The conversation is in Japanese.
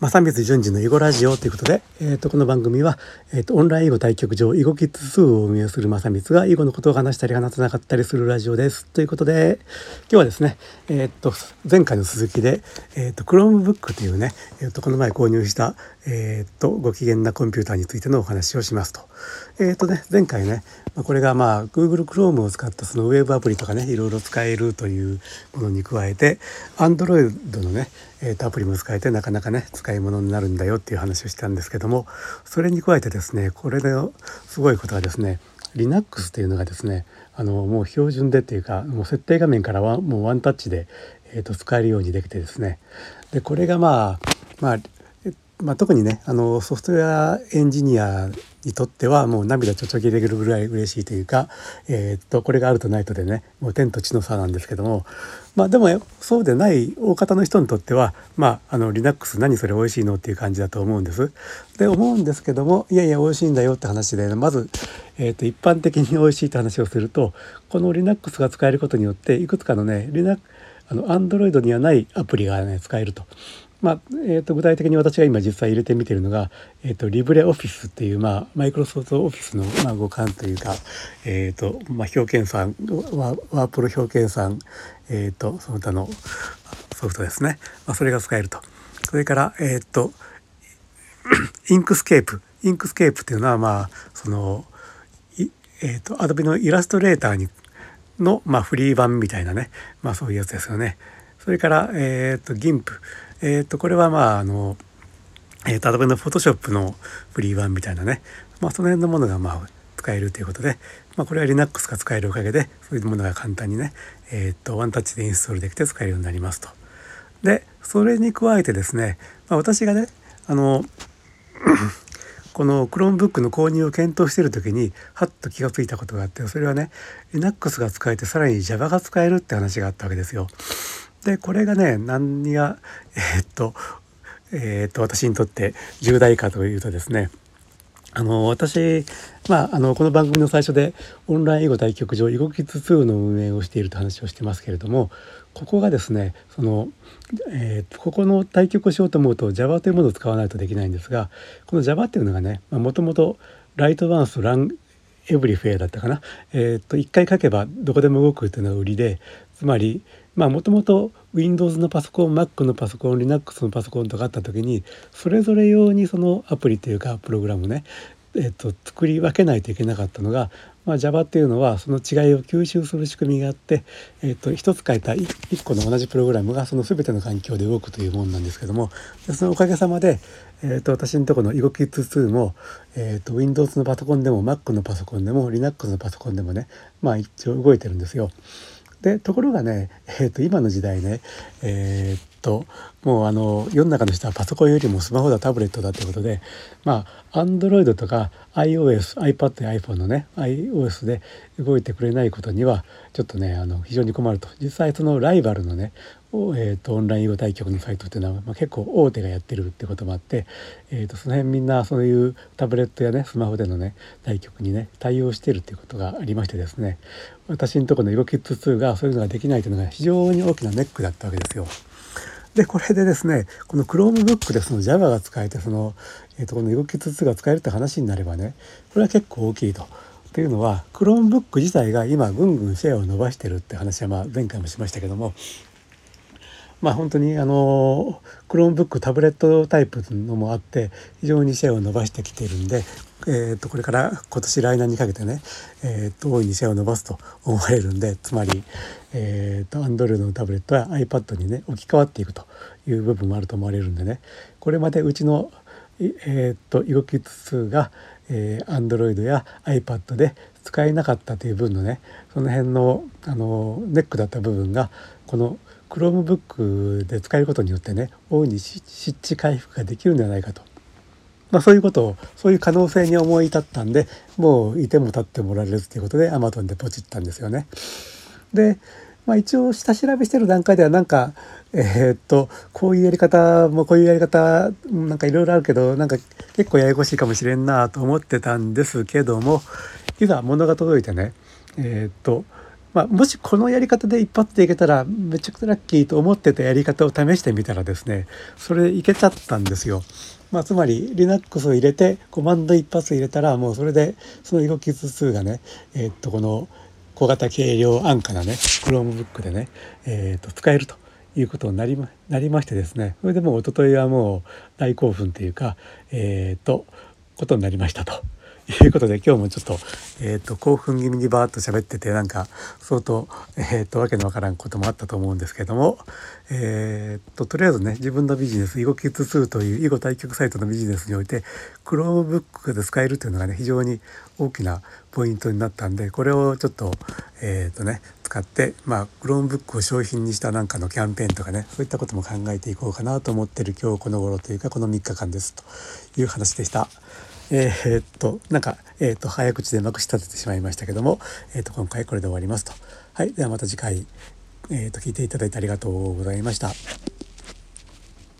正光順次の囲碁ラジオということで、えー、とこの番組は、えー、とオンライン囲碁対局場囲碁キッズ2を運営する正光が囲碁のことを話したり話さなかったりするラジオです。ということで今日はですね、えー、と前回の続きで、えー、と Chromebook というね、えー、とこの前購入した、えー、とご機嫌なコンピューターについてのお話をしますと。えー、とね前回ねこれがまあ Google Chrome を使ったそのウェブアプリとかねいろいろ使えるというものに加えて Android のねえー、とアプリも使えてなかなかね使い物になるんだよっていう話をしたんですけどもそれに加えてですねこれですごいことがですね Linux っていうのがですねあのもう標準でっていうかもう設定画面からはもうワンタッチで、えー、と使えるようにできてですねでこれがまあまあまあ、特にねあのソフトウェアエンジニアにとってはもう涙ちょちょぎれるぐらい嬉しいというか、えー、っとこれがあるとないとでねもう天と地の差なんですけどもまあでもそうでない大方の人にとってはまああの Linux 何それ美味しいのっていう感じだと思うんです。で思うんですけどもいやいや美味しいんだよって話で、まず、えー、と一般的に美味しいって話をするとこの Linux が使えることによっていくつかのね Linux あの Android にはないアプリがね使えると。まあえー、と具体的に私が今実際入れてみてるのが、えー、とリブレオフィスっていう、まあ、マイクロソフトオフィスの、まあ、互換というか、えーとまあ、表計算ワワープロ表計算、えーと、その他のソフトですね、まあ、それが使えると。それから、えーと、 Inkscape Inkscape っていうのはまあそのえーと、アドビのイラストレーターにの、まあ、フリー版みたいなね、まあ、そういうやつですよね。それから、えーと、GIMP えっ、ー、とこれはまああの、えーと、Adobe の Photoshop のフリー版みたいなね、まあ、その辺のものがまあ使えるということで、まあ、これは Linux が使えるおかげでそういうものが簡単にね、えーと、ワンタッチでインストールできて使えるようになりますと。でそれに加えてですね、まあ、私がねあの この Chromebook の購入を検討している時にはっと気が付いたことがあってそれはね Linux が使えてさらに Java が使えるって話があったわけですよ。でこれがね何がえー、っとえー、っと私にとって重大かというとですねあの私、まあ、あのこの番組の最初でオンライン囲碁対局場囲碁キッズ2の運営をしていると話をしてますけれどもここがですねその、えー、ここの対局をしようと思うと Java というものを使わないとできないんですがこの Java っていうのがねもともとライトワンスランエブリフェアだったかな、えー、っと1回書けばどこでも動くというのが売りでつまりまあもともと Windows のパソコン Mac のパソコン Linux のパソコンとかあった時にそれぞれ用にそのアプリというかプログラムねえっと、作り分けないといけなかったのが、まあ、Java っていうのはその違いを吸収する仕組みがあって、えっと、一つ書いた一個の同じプログラムがその全ての環境で動くというものなんですけどもそのおかげさまで、えっと、私のとこの EgoKids2 も、えっと、Windows のパソコンでも Mac のパソコンでも Linux のパソコンでもねまあ一応動いてるんですよ。でところがね、えー、と今の時代ねえー、っともうあの世の中の人はパソコンよりもスマホだタブレットだということでまあアンドロイドとか iOSiPad や iPhone のね iOS で動いてくれないことにはちょっとねあの非常に困ると。実際そのライバルのねえーと、オンライン囲碁対局のサイトっていうのは、まあ、結構大手がやってるってこともあって、えーと、その辺みんなそういうタブレットやねスマホでのね対局にね対応してるっていうことがありましてですね私のところの囲碁キッズ2がそういうのができないというのが非常に大きなネックだったわけですよ。でこれでですねこの Chromebook でその Java が使えてその、えーと、この囲碁キッズ2が使えるって話になればねこれは結構大きいと。というのは Chromebook 自体が今ぐんぐんシェアを伸ばしてるって話はまあ前回もしましたけどもまあ本当にあの Chromebook タブレットタイプのもあって非常にシェアを伸ばしてきているんで、えー、とこれから今年来年にかけてね、えー、と大いにシェアを伸ばすと思われるんでつまり、えー、と Android のタブレットや iPad にね置き換わっていくという部分もあると思われるんでねこれまでうちのえー、っと e キッズ2が、えー、Android や iPad で使えなかったという分のねその辺のあのネックだった部分がこの Chromebook で使えることによってね大いに湿地回復ができるんではないかと、まあ、そういうことをそういう可能性に思い立ったんでもういても立ってもらえるっていうことで Amazon でポチったんですよね。で、まあ、一応下調べしてる段階ではなんかえー、っとこういうやり方もこういうやり方なんかいろいろあるけどなんか結構ややこしいかもしれんなと思ってたんですけどもいざ物が届いてねえー、っとまあ、もしこのやり方で一発でいけたらめちゃくちゃラッキーと思ってたやり方を試してみたらですねそれでいけちゃったんですよ。まあ、つまり Linux を入れてコマンド一発入れたらもうそれでその動き図数がねえ、っとこの小型軽量安価なね Chromebook でね、え、っと使えるということになりまなりましてですねそれでもう一昨日はもう大興奮というかえ、っとことになりましたと。いうことで今日もちょっと,、えーと、興奮気味にバーッと喋っててなんか相当、えーと、わけのわからんこともあったと思うんですけども、えーと、とりあえずね自分のビジネス囲碁キッズ2という囲碁対局サイトのビジネスにおいて Chromebook で使えるというのがね非常に大きなポイントになったんでこれをちょっとえ、ー、とね使ってまあ Chromebook を商品にしたなんかのキャンペーンとかねそういったことも考えていこうかなと思ってる今日この頃というかこの3日間ですという話でした。えー、っとなんか、えー、っと早口でまくし立ててしまいましたけども、えー、っと今回これで終わりますと。はい、ではまた次回、え、っと聞いていただいてありがとうございました。